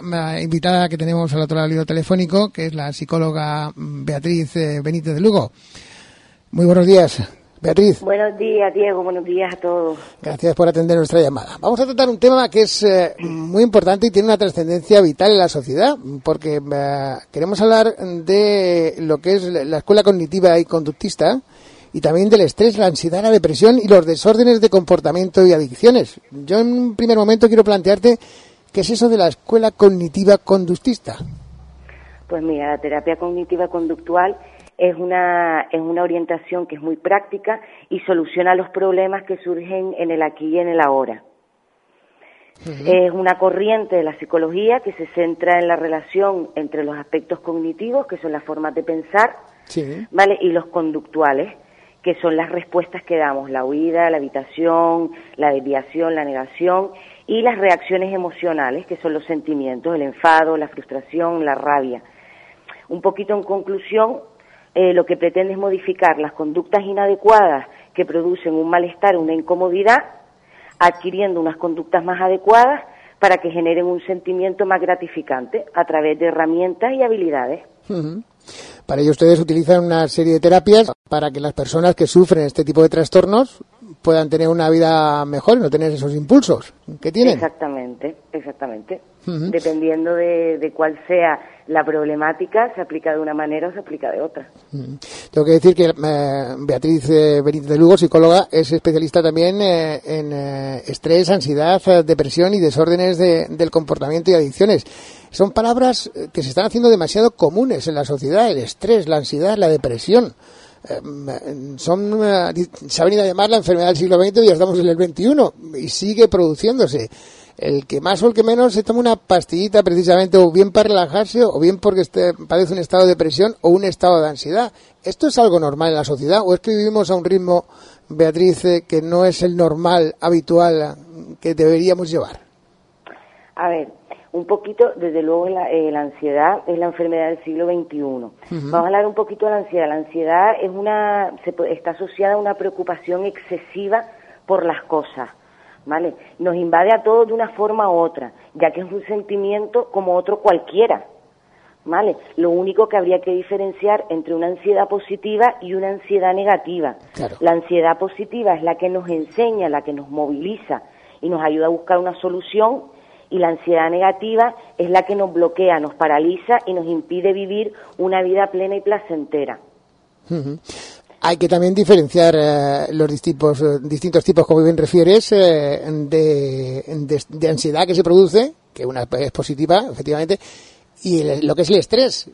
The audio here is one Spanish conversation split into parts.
la invitada que tenemos al otro lado telefónico, que es la psicóloga Beatriz eh, Benítez de Lugo. Muy buenos días, Beatriz. Buenos días, Diego. Buenos días a todos. Gracias por atender nuestra llamada. Vamos a tratar un tema que es eh, muy importante y tiene una trascendencia vital en la sociedad, porque eh, queremos hablar de lo que es la escuela cognitiva y conductista y también del estrés, la ansiedad, la depresión y los desórdenes de comportamiento y adicciones. Yo en un primer momento quiero plantearte ¿Qué es eso de la escuela cognitiva conductista? Pues mira, la terapia cognitiva conductual es una, es una orientación que es muy práctica y soluciona los problemas que surgen en el aquí y en el ahora. Es una corriente de la psicología que se centra en la relación entre los aspectos cognitivos, que son las formas de pensar, ¿vale? y los conductuales, que son las respuestas que damos, la huida, la habitación, la desviación, la negación, y las reacciones emocionales, que son los sentimientos, el enfado, la frustración, la rabia. Un poquito en conclusión, eh, lo que pretende es modificar las conductas inadecuadas que producen un malestar, una incomodidad, adquiriendo unas conductas más adecuadas para que generen un sentimiento más gratificante a través de herramientas y habilidades. Para ello ustedes utilizan una serie de terapias para que las personas que sufren este tipo de trastornos puedan tener una vida mejor y no tener esos impulsos que tienen. Exactamente, exactamente. Dependiendo de, cuál sea la problemática, se aplica de una manera o se aplica de otra. Tengo que decir que eh, Beatriz eh, Benítez de Lugo, psicóloga, es especialista también eh, en estrés, ansiedad, depresión y desórdenes del comportamiento y adicciones. Son palabras que se están haciendo demasiado comunes en la sociedad, el estrés, la ansiedad, la depresión. Son se ha venido a llamar la enfermedad del siglo XX y ya estamos en el XXI y sigue produciéndose. El que más o el que menos se toma una pastillita precisamente o bien para relajarse o bien porque este, padece un estado de depresión o un estado de ansiedad. ¿Esto es algo normal en la sociedad o es que vivimos a un ritmo, Beatriz, eh, que no es el normal, habitual que deberíamos llevar? A ver, un poquito, desde luego, la, eh, la, ansiedad es la enfermedad del siglo XXI. Vamos a hablar un poquito de la ansiedad. La ansiedad es una, se, está asociada a una preocupación excesiva por las cosas, ¿vale? Nos invade a todos de una forma u otra, ya que es un sentimiento como otro cualquiera, ¿vale? Lo único que habría que diferenciar entre una ansiedad positiva y una ansiedad negativa. La ansiedad positiva es la que nos enseña, la que nos moviliza y nos ayuda a buscar una solución y la ansiedad negativa es la que nos bloquea, nos paraliza y nos impide vivir una vida plena y placentera. Hay que también diferenciar eh, los distintos, eh, distintos tipos, como bien refieres, eh, de, ansiedad que se produce, que una es positiva, efectivamente, y lo que es el estrés.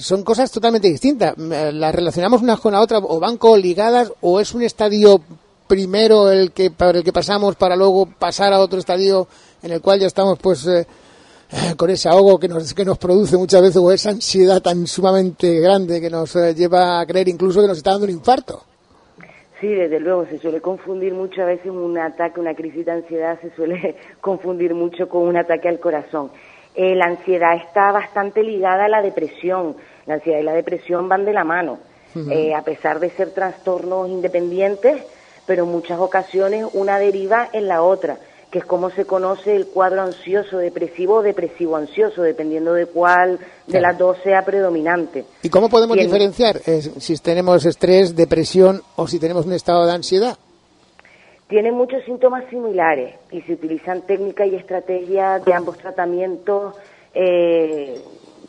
Son cosas totalmente distintas. Las relacionamos unas con la otra, o van coligadas, o es un estadio primero el que, por el que pasamos para luego pasar a otro estadio en el cual ya estamos pues eh, eh, con ese ahogo que nos, que nos produce muchas veces o esa ansiedad tan sumamente grande que nos eh, lleva a creer incluso que nos está dando un infarto. Sí, desde luego, se suele confundir mucho a veces un ataque, una crisis de ansiedad se suele confundir mucho con un ataque al corazón. la ansiedad está bastante ligada a la depresión. La ansiedad y la depresión van de la mano. a pesar de ser trastornos independientes, pero en muchas ocasiones una deriva en la otra que es como se conoce el cuadro ansioso depresivo o depresivo ansioso, dependiendo de cuál de las dos sea predominante. ¿Y cómo podemos diferenciar eh, si tenemos estrés, depresión o si tenemos un estado de ansiedad? Tiene muchos síntomas similares y se utilizan técnicas y estrategias de ambos tratamientos eh,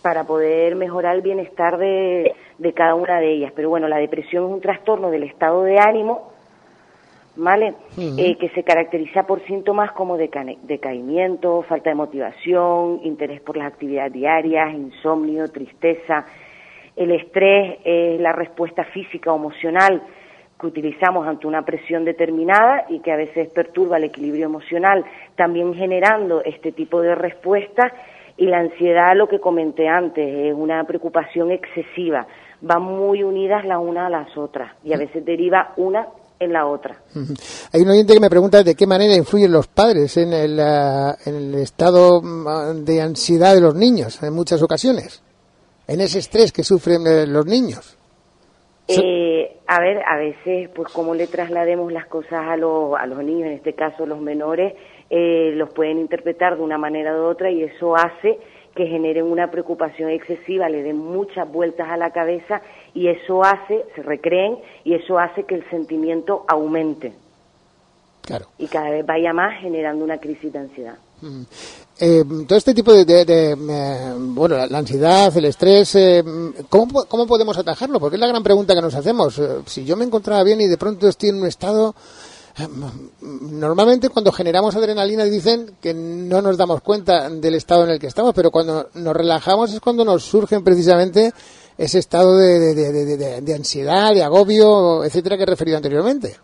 para poder mejorar el bienestar de, de cada una de ellas. Pero bueno, la depresión es un trastorno del estado de ánimo ¿vale? Eh, que se caracteriza por síntomas como decaimiento, falta de motivación, interés por las actividades diarias, insomnio, tristeza. El estrés es la respuesta física o emocional que utilizamos ante una presión determinada y que a veces perturba el equilibrio emocional, también generando este tipo de respuestas Y la ansiedad, lo que comenté antes, es una preocupación excesiva. Van muy unidas la una a las otras y a veces deriva una en la otra. Hay un oyente que me pregunta de qué manera influyen los padres en el, eh, en el estado mm, de ansiedad de los niños en muchas ocasiones, en ese estrés que sufren eh, los niños. Eh, a ver, a veces, pues cómo le traslademos las cosas a, los a los niños, en este caso los menores, eh, los pueden interpretar de una manera u otra y eso hace que generen una preocupación excesiva, le den muchas vueltas a la cabeza y eso hace, se recreen y eso hace que el sentimiento aumente. Claro. Y cada vez vaya más generando una crisis de ansiedad. Eh, todo este tipo de, de, eh, bueno, la, ansiedad, el estrés, eh, ¿cómo, ¿cómo, podemos atajarlo? Porque es la gran pregunta que nos hacemos. Eh, si yo me encontraba bien y de pronto estoy en un estado Normalmente cuando generamos adrenalina dicen que no nos damos cuenta del estado en el que estamos, pero cuando nos relajamos es cuando nos surgen precisamente ese estado de, ansiedad, de agobio, etcétera, que he referido anteriormente.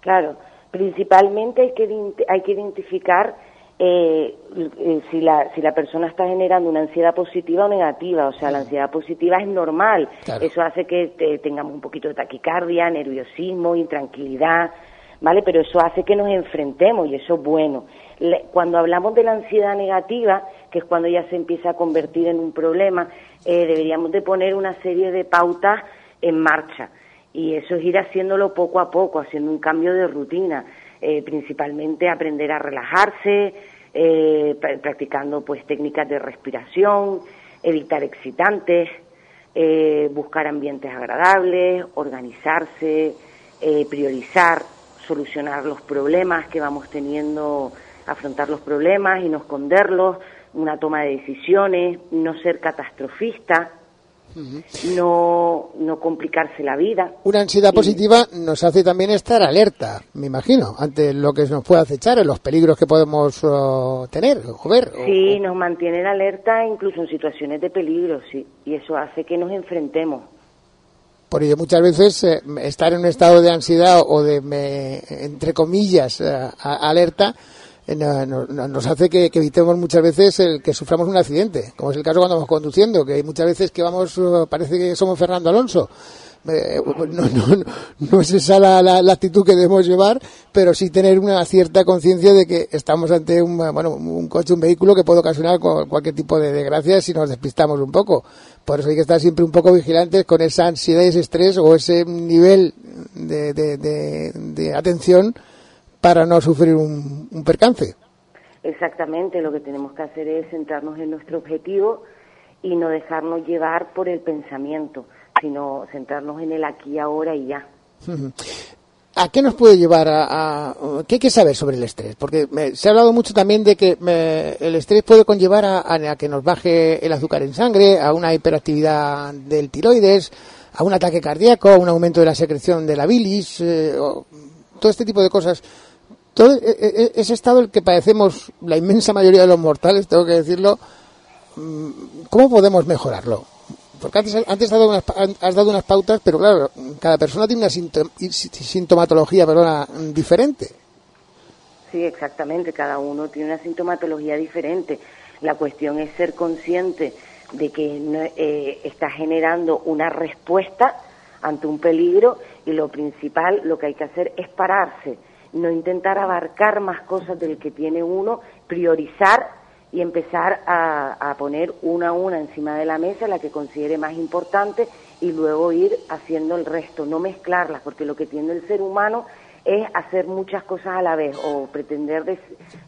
Claro, principalmente hay que, hay que identificar eh, eh, si, la, si la persona está generando una ansiedad positiva o negativa. O sea, la ansiedad positiva es normal. Eso hace que tengamos un poquito de taquicardia, nerviosismo, intranquilidad ¿vale? Pero eso hace que nos enfrentemos y eso es bueno. Cuando hablamos de la ansiedad negativa, que es cuando ya se empieza a convertir en un problema, eh, deberíamos de poner una serie de pautas en marcha y eso es ir haciéndolo poco a poco, haciendo un cambio de rutina, eh, principalmente aprender a relajarse, eh, practicando pues técnicas de respiración, evitar excitantes, buscar ambientes agradables, organizarse, priorizar, solucionar los problemas que vamos teniendo, afrontar los problemas y no esconderlos, una toma de decisiones, no ser catastrofista, no, no complicarse la vida. Una ansiedad positiva nos hace también estar alerta, me imagino, ante lo que nos puede acechar, los peligros que podemos uh, tener o ver. Sí, nos mantiene alerta incluso en situaciones de peligro, sí, y eso hace que nos enfrentemos. Por ello, muchas veces eh, estar en un estado de ansiedad o de, entre comillas, eh, alerta, eh, nos hace que, evitemos muchas veces el que suframos un accidente, como es el caso cuando vamos conduciendo, que muchas veces que vamos, parece que somos Fernando Alonso. No, no, no, es esa la, la, actitud que debemos llevar, pero sí tener una cierta conciencia de que estamos ante un, bueno, un coche, un vehículo que puede ocasionar cualquier tipo de desgracia si nos despistamos un poco. Por eso hay que estar siempre un poco vigilantes con esa ansiedad, ese estrés o ese nivel de, de, atención para no sufrir un, percance. Exactamente, lo que tenemos que hacer es centrarnos en nuestro objetivo y no dejarnos llevar por el pensamiento, sino centrarnos en el aquí, ahora y ya. ¿A qué nos puede llevar a, qué hay que saber sobre el estrés? Porque se ha hablado mucho también de que el estrés puede conllevar a, que nos baje el azúcar en sangre, a una hiperactividad del tiroides, a un ataque cardíaco, a un aumento de la secreción de la bilis, eh, todo este tipo de cosas. Todo e, e, e, ese estado el que padecemos la inmensa mayoría de los mortales, tengo que decirlo, mm, ¿cómo podemos mejorarlo? Porque antes, has, dado unas, has dado unas pautas, pero claro, cada persona tiene una sintomatología perdona, diferente. Sí, exactamente, cada uno tiene una sintomatología diferente. La cuestión es ser consciente de que eh, está generando una respuesta ante un peligro y lo principal, lo que hay que hacer es pararse, no intentar abarcar más cosas del que tiene uno, priorizar y empezar a, poner una a una encima de la mesa la que considere más importante y luego ir haciendo el resto, no mezclarlas, porque lo que tiene el ser humano es hacer muchas cosas a la vez o pretender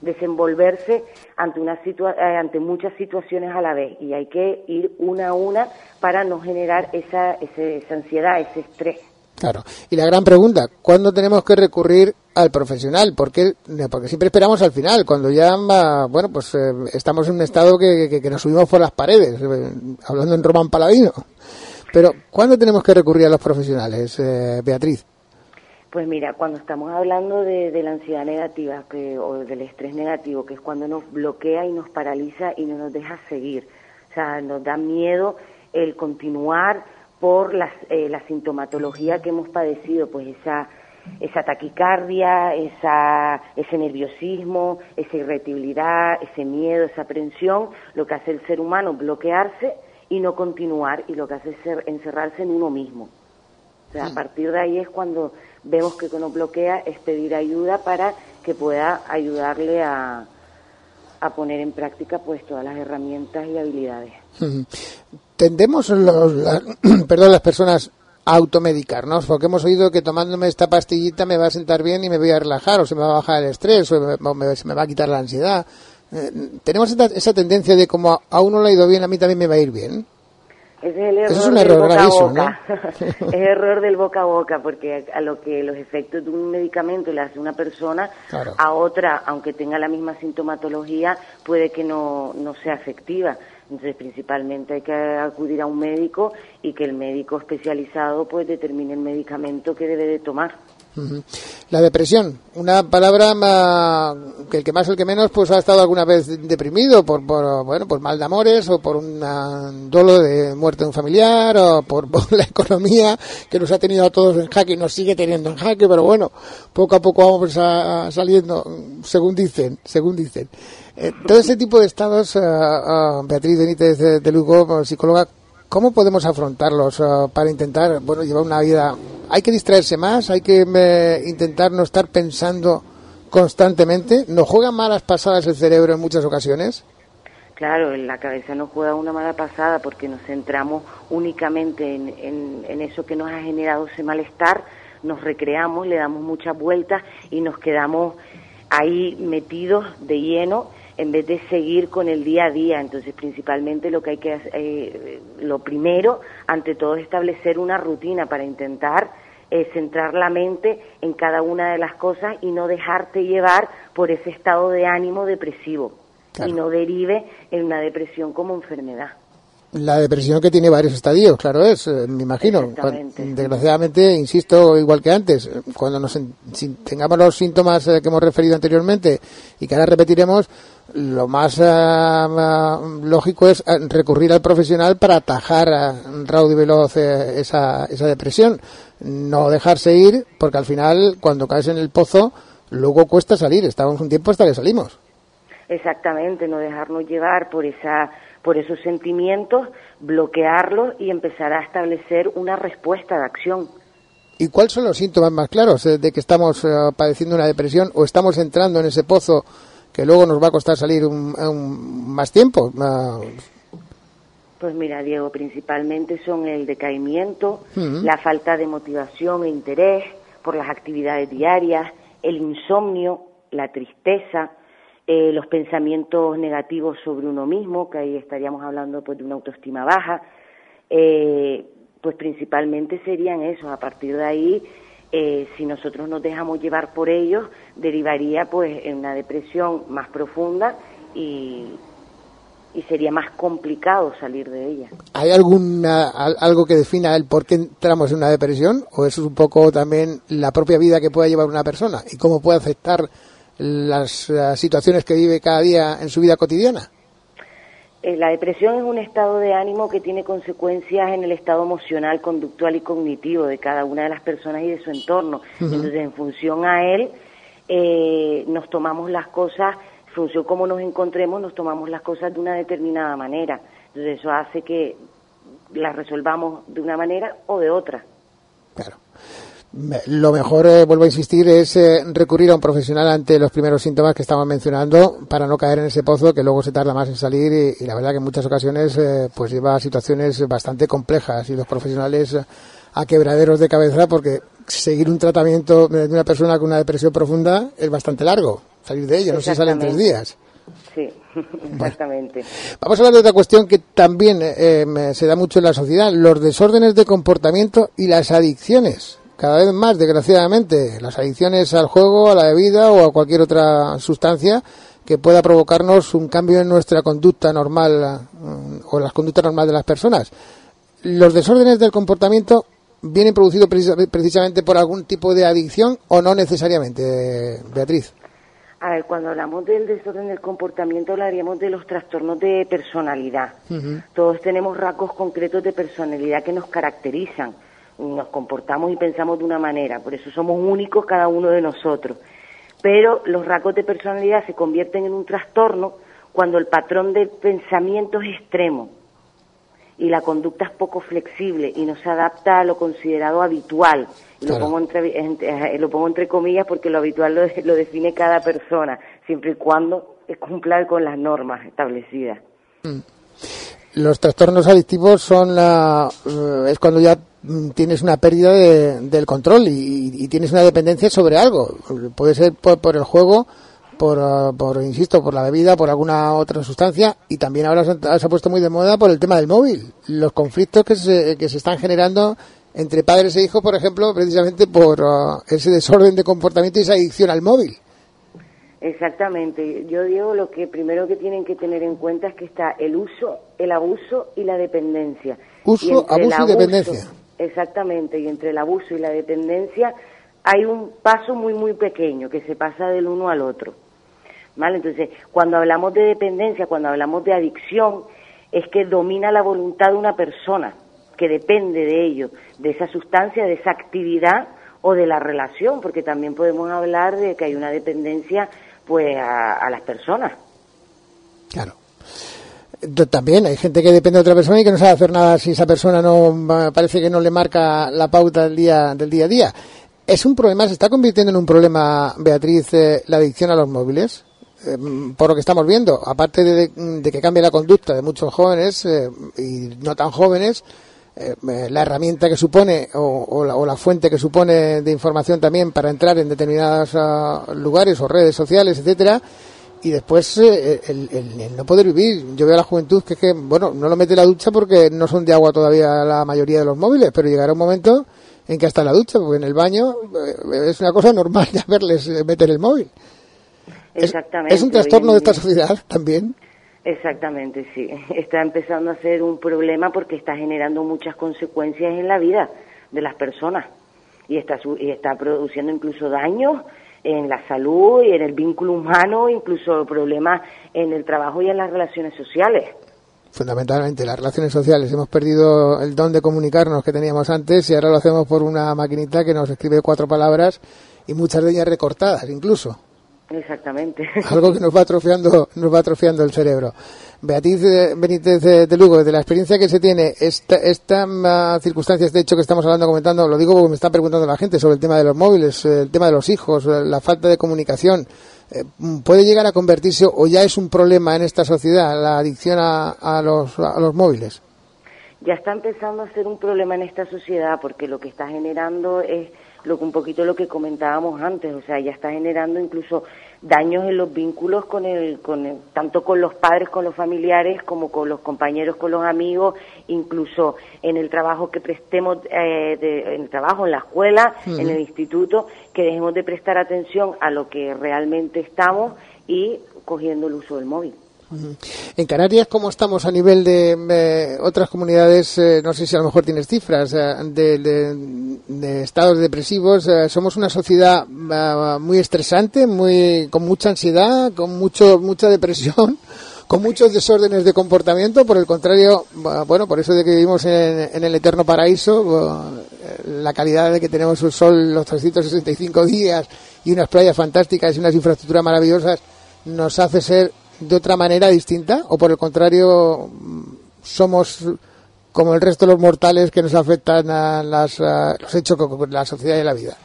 desenvolverse ante, una eh, ante muchas situaciones a la vez y hay que ir una a una para no generar esa, esa ansiedad, ese estrés. Claro. Y la gran pregunta, ¿cuándo tenemos que recurrir al profesional? Porque, siempre esperamos al final, cuando ya, bueno, pues eh, estamos en un estado que, que, nos subimos por las paredes, eh, hablando en Román Paladino. Pero, ¿cuándo tenemos que recurrir a los profesionales, eh, Beatriz? Pues mira, cuando estamos hablando de, de la ansiedad negativa que, o del estrés negativo, que es cuando nos bloquea y nos paraliza y no nos deja seguir. O sea, nos da miedo el continuar por las, eh, la sintomatología que hemos padecido, pues esa, esa taquicardia, esa, ese nerviosismo, esa irritabilidad, ese miedo, esa aprensión, lo que hace el ser humano bloquearse y no continuar y lo que hace es encerrarse en uno mismo. O sea, a partir de ahí es cuando vemos que nos bloquea es pedir ayuda para que pueda ayudarle a, a poner en práctica pues todas las herramientas y habilidades. Tendemos los, perdón, las personas a automedicarnos, porque hemos oído que tomándome esta pastillita me va a sentar bien y me voy a relajar, o se me va a bajar el estrés, o me, se me va a quitar la ansiedad. Eh, tenemos esa, tendencia de como a uno le ha ido bien, a mí también me va a ir bien. Ese es el error es un error del boca a boca. es error del boca a boca, porque a lo que los efectos de un medicamento le hace una persona, a otra, aunque tenga la misma sintomatología, puede que no, no sea efectiva. Entonces, principalmente hay que acudir a un médico y que el médico especializado pues determine el medicamento que debe de tomar. La depresión, una palabra que el que más el que menos pues ha estado alguna vez deprimido por, por bueno por mal de amores o por un dolo de muerte de un familiar o por, la economía que nos ha tenido a todos en jaque y nos sigue teniendo en jaque, pero bueno, poco a poco vamos a, saliendo, según dicen, según dicen. Eh, todo ese tipo de estados, Beatriz Benítez de, de Lugo, psicóloga, ¿Cómo podemos afrontarlos uh, para intentar bueno, llevar una vida? ¿Hay que distraerse más? ¿Hay que eh, intentar no estar pensando constantemente? ¿Nos juega malas pasadas el cerebro en muchas ocasiones? Claro, en la cabeza nos juega una mala pasada porque nos centramos únicamente en, en eso que nos ha generado ese malestar, nos recreamos, le damos muchas vueltas y nos quedamos ahí metidos de lleno en vez de seguir con el día a día. Entonces, principalmente lo que hay que hacer, eh, lo primero, ante todo, es establecer una rutina para intentar eh, centrar la mente en cada una de las cosas y no dejarte llevar por ese estado de ánimo depresivo y no derive en una depresión como enfermedad. La depresión que tiene varios estadios, claro es, eh, me imagino. Desgraciadamente, insisto, igual que antes, cuando nos tengamos los síntomas que hemos referido anteriormente y que ahora repetiremos, lo más eh, lógico es eh, recurrir al profesional para atajar rápido y veloz eh, esa, esa depresión. No dejarse ir, porque al final, cuando caes en el pozo, luego cuesta salir. Estamos un tiempo hasta que salimos. Exactamente, no dejarnos llevar por esa por esos sentimientos, bloquearlos y empezar a establecer una respuesta de acción. ¿Y cuáles son los síntomas más claros de que estamos padeciendo una depresión o estamos entrando en ese pozo que luego nos va a costar salir un, más tiempo. Pues mira, Diego, principalmente son el decaimiento, la falta de motivación e interés por las actividades diarias, el insomnio, la tristeza, eh, los pensamientos negativos sobre uno mismo, que ahí estaríamos hablando pues, de una autoestima baja, eh, pues principalmente serían esos. A partir de ahí, eh, si nosotros nos dejamos llevar por ellos, derivaría pues en una depresión más profunda y, y sería más complicado salir de ella. ¿Hay alguna, algo que defina el por qué entramos en una depresión o eso es un poco también la propia vida que pueda llevar una persona y cómo puede afectar las situaciones que vive cada día en su vida cotidiana? Eh, la depresión es un estado de ánimo que tiene consecuencias en el estado emocional, conductual y cognitivo de cada una de las personas y de su entorno. Entonces, en función a él, eh, nos tomamos las cosas, en función como nos encontremos, nos tomamos las cosas de una determinada manera. Entonces, eso hace que las resolvamos de una manera o de otra. Claro. Lo mejor, eh, vuelvo a insistir, es eh, recurrir a un profesional ante los primeros síntomas que estamos mencionando para no caer en ese pozo que luego se tarda más en salir y, la verdad que en muchas ocasiones eh, pues lleva a situaciones bastante complejas y los profesionales a quebraderos de cabeza porque seguir un tratamiento de una persona con una depresión profunda es bastante largo. Salir de ella no se sale en tres días. Sí, exactamente. vamos a hablar de otra cuestión que también se da mucho en la sociedad, los desórdenes de comportamiento y las adicciones cada vez más, desgraciadamente, las adicciones al juego, a la bebida o a cualquier otra sustancia que pueda provocarnos un cambio en nuestra conducta normal mm, o en las conductas normales de las personas. ¿Los desórdenes del comportamiento vienen producidos precisamente por algún tipo de adicción o no necesariamente, Beatriz? A ver, cuando hablamos del desorden del comportamiento hablaríamos de los trastornos de personalidad. Todos tenemos rasgos concretos de personalidad que nos caracterizan nos comportamos y pensamos de una manera, por eso somos únicos cada uno de nosotros. Pero los rasgos de personalidad se convierten en un trastorno cuando el patrón de pensamiento es extremo y la conducta es poco flexible y no se adapta a lo considerado habitual. Lo, pongo entre, eh, lo pongo entre comillas porque lo habitual lo, lo define cada persona, siempre y cuando cumpla con las normas establecidas. Mm. Los trastornos adictivos son la, eh, es cuando ya tienes una pérdida del control y, tienes una dependencia sobre algo. Puede ser por, el juego, por, uh, por, insisto, por la bebida, por alguna otra sustancia y también ahora se, ha puesto muy de moda por el tema del móvil. Los conflictos que se, que se están generando entre padres e hijos, por ejemplo, precisamente por uh, ese desorden de comportamiento y esa adicción al móvil. Exactamente. Yo digo lo que primero que tienen que tener en cuenta es que está el uso, el abuso y la dependencia. Uso, abuso y dependencia. Exactamente. Y entre el abuso y la dependencia hay un paso muy, muy pequeño que se pasa del uno al otro. ¿Vale? Entonces, cuando hablamos de dependencia, cuando hablamos de adicción, es que domina la voluntad de una persona, que depende de ello, de esa sustancia, de esa actividad o de la relación, porque también podemos hablar de que hay una dependencia pues a, las personas. Claro. También hay gente que depende de otra persona y que no sabe hacer nada si esa persona no parece que no le marca la pauta del día del día a día. ¿Es un problema, se está convirtiendo en un problema, Beatriz, eh, la adicción a los móviles? Eh, por lo que estamos viendo, aparte de, que cambie la conducta de muchos jóvenes eh, y no tan jóvenes, la herramienta que supone o, la, fuente que supone de información también para entrar en determinados ah, lugares o redes sociales, etcétera, y después el, no poder vivir. Yo veo a la juventud que es que, bueno, no lo mete la ducha porque no son de agua todavía la mayoría de los móviles, pero llegará un momento en que hasta la ducha, porque en el baño eh, es una cosa normal ya verles eh, meter el móvil. Exactamente. ¿Es, un trastorno de esta sociedad también? Exactamente, sí. Está empezando a ser un problema porque está generando muchas consecuencias en la vida de las personas y está, y está produciendo incluso daños en la salud y en el vínculo humano, incluso problemas en el trabajo y en las relaciones sociales fundamentalmente las relaciones sociales. Hemos perdido el don de comunicarnos que teníamos antes y ahora lo hacemos por una maquinita que nos escribe cuatro palabras y muchas de ellas recortadas incluso. Exactamente. Algo que nos va atrofiando, nos va atrofiando el cerebro. Beatriz eh, Benítez de Lugo, de la experiencia que se tiene, esta, esta circunstancias, de hecho, que estamos hablando, comentando, lo digo porque me está preguntando la gente sobre el tema de los móviles, el tema de los hijos, la falta de comunicación, eh, puede llegar a convertirse o ya es un problema en esta sociedad la adicción a, los, a los móviles? Ya está empezando a ser un problema en esta sociedad porque lo que está generando es lo un poquito lo que comentábamos antes, o sea, ya está generando incluso daños en los vínculos con el, con tanto con los padres, con los familiares, como con los compañeros, con los amigos, incluso en el trabajo que prestemos, eh, en el trabajo, en la escuela, en el instituto, que dejemos de prestar atención a lo que realmente estamos y cogiendo el uso del móvil. En Canarias, ¿cómo estamos a nivel de eh, otras comunidades? Eh, no sé si a lo mejor tienes cifras eh, de, estados depresivos. somos una sociedad muy estresante, muy con mucha ansiedad, con mucho mucha depresión, con muchos desórdenes de comportamiento. Por el contrario, bueno, por eso de que vivimos en, en el eterno paraíso, la calidad de que tenemos el sol los 365 días y unas playas fantásticas y unas infraestructuras maravillosas nos hace ser de otra manera distinta o por el contrario somos como el resto de los mortales que nos afectan a, las, los hechos con la sociedad y la vida?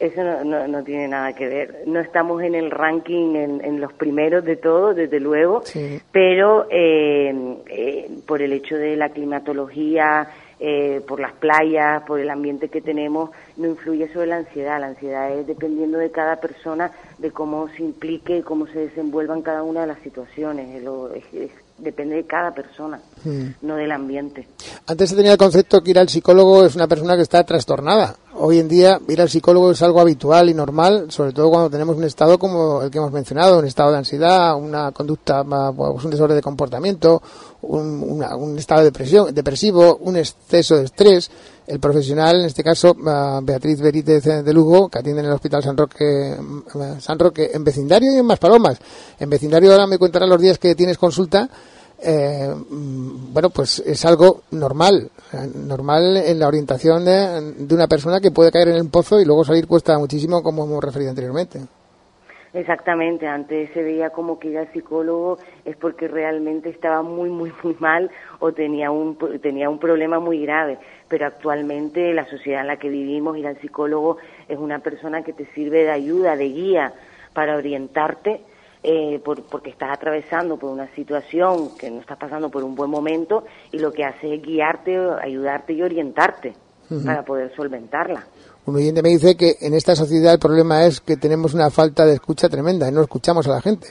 Eso no, no, tiene nada que ver. No estamos en el ranking en, los primeros de todo, desde luego, pero eh, eh, por el hecho de la climatología, eh, por las playas, por el ambiente que tenemos, no influye sobre la ansiedad. La ansiedad es dependiendo de cada persona, de cómo se implique y cómo se desenvuelva en cada una de las situaciones. depende de cada persona, hmm. no del ambiente. Antes se tenía el concepto que ir al psicólogo es una persona que está trastornada. Hoy en día ir al psicólogo es algo habitual y normal, sobre todo cuando tenemos un estado como el que hemos mencionado, un estado de ansiedad, una conducta, pues un desorden de comportamiento, un, estado de depresión, depresivo, un exceso de estrés. El profesional, en este caso, Beatriz Berítez de Lugo, que atiende en el Hospital San Roque, San Roque en vecindario y en Maspalomas. En vecindario ahora me contará los días que tienes consulta. eh, mm, bueno, pues es algo normal, normal en la orientación de, una persona que puede caer en el pozo y luego salir cuesta muchísimo, como hemos referido anteriormente. Exactamente, antes se veía como que ir al psicólogo es porque realmente estaba muy, muy, muy mal o tenía un, tenía un problema muy grave, pero actualmente la sociedad en la que vivimos, ir al psicólogo es una persona que te sirve de ayuda, de guía para orientarte eh, por, porque estás atravesando por una situación que no estás pasando por un buen momento y lo que hace es guiarte, ayudarte y orientarte para poder solventarla. Un oyente me dice que en esta sociedad el problema es que tenemos una falta de escucha tremenda y no escuchamos a la gente.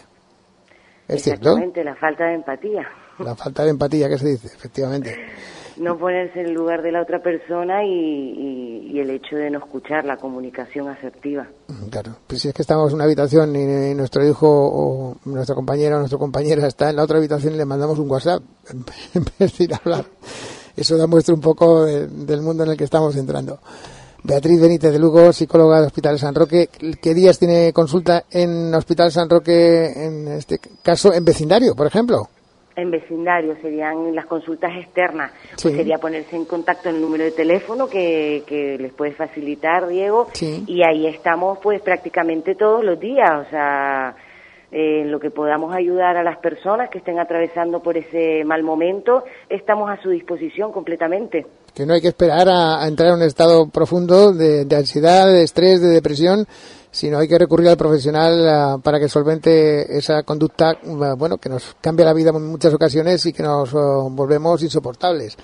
¿Es Exactamente, la falta de empatía. La falta de empatía, ¿qué se dice? Efectivamente. No ponerse en el lugar de la otra persona y, el hecho de no escuchar la comunicación asertiva. Claro, pues si es que estamos en una habitación y, nuestro hijo o nuestra compañera o nuestra compañera está en la otra habitación y le mandamos un WhatsApp en vez de ir a hablar. Eso da muestra un poco del mundo en el que estamos entrando. Beatriz Benítez de Lugo, psicóloga del Hospital San Roque. ¿Qué días tiene consulta en Hospital San Roque, en este caso, en vecindario, por ejemplo? En vecindario serían las consultas externas. Pues sería ponerse en contacto en el número de teléfono que, que les puede facilitar, Diego. Y ahí estamos, pues, prácticamente todos los días. O sea, en eh, lo que podamos ayudar a las personas que estén atravesando por ese mal momento, estamos a su disposición completamente. Que no hay que esperar a, entrar en un estado profundo de, ansiedad, de estrés, de depresión, sino hay que recurrir al profesional para que solvente esa conducta, bueno, que nos cambia la vida en muchas ocasiones y que nos oh, volvemos insoportables.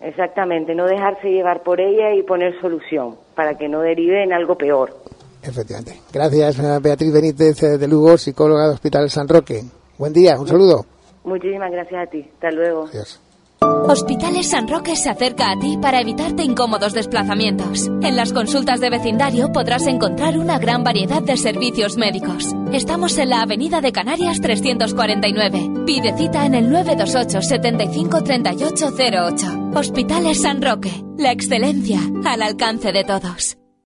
Exactamente, no dejarse llevar por ella y poner solución para que no derive en algo peor. Efectivamente. Gracias, eh, Beatriz Benítez eh, de Lugo, psicóloga del Hospital San Roque. Buen día, un saludo. Muchísimas gracias a ti. Hasta luego. Adiós. Hospitales San Roque se acerca a ti para evitarte incómodos desplazamientos. En las consultas de vecindario podrás encontrar una gran variedad de servicios médicos. Estamos en la Avenida de Canarias 349. Pide cita en el 928 75 3808. Hospitales San Roque. La excelencia al alcance de todos.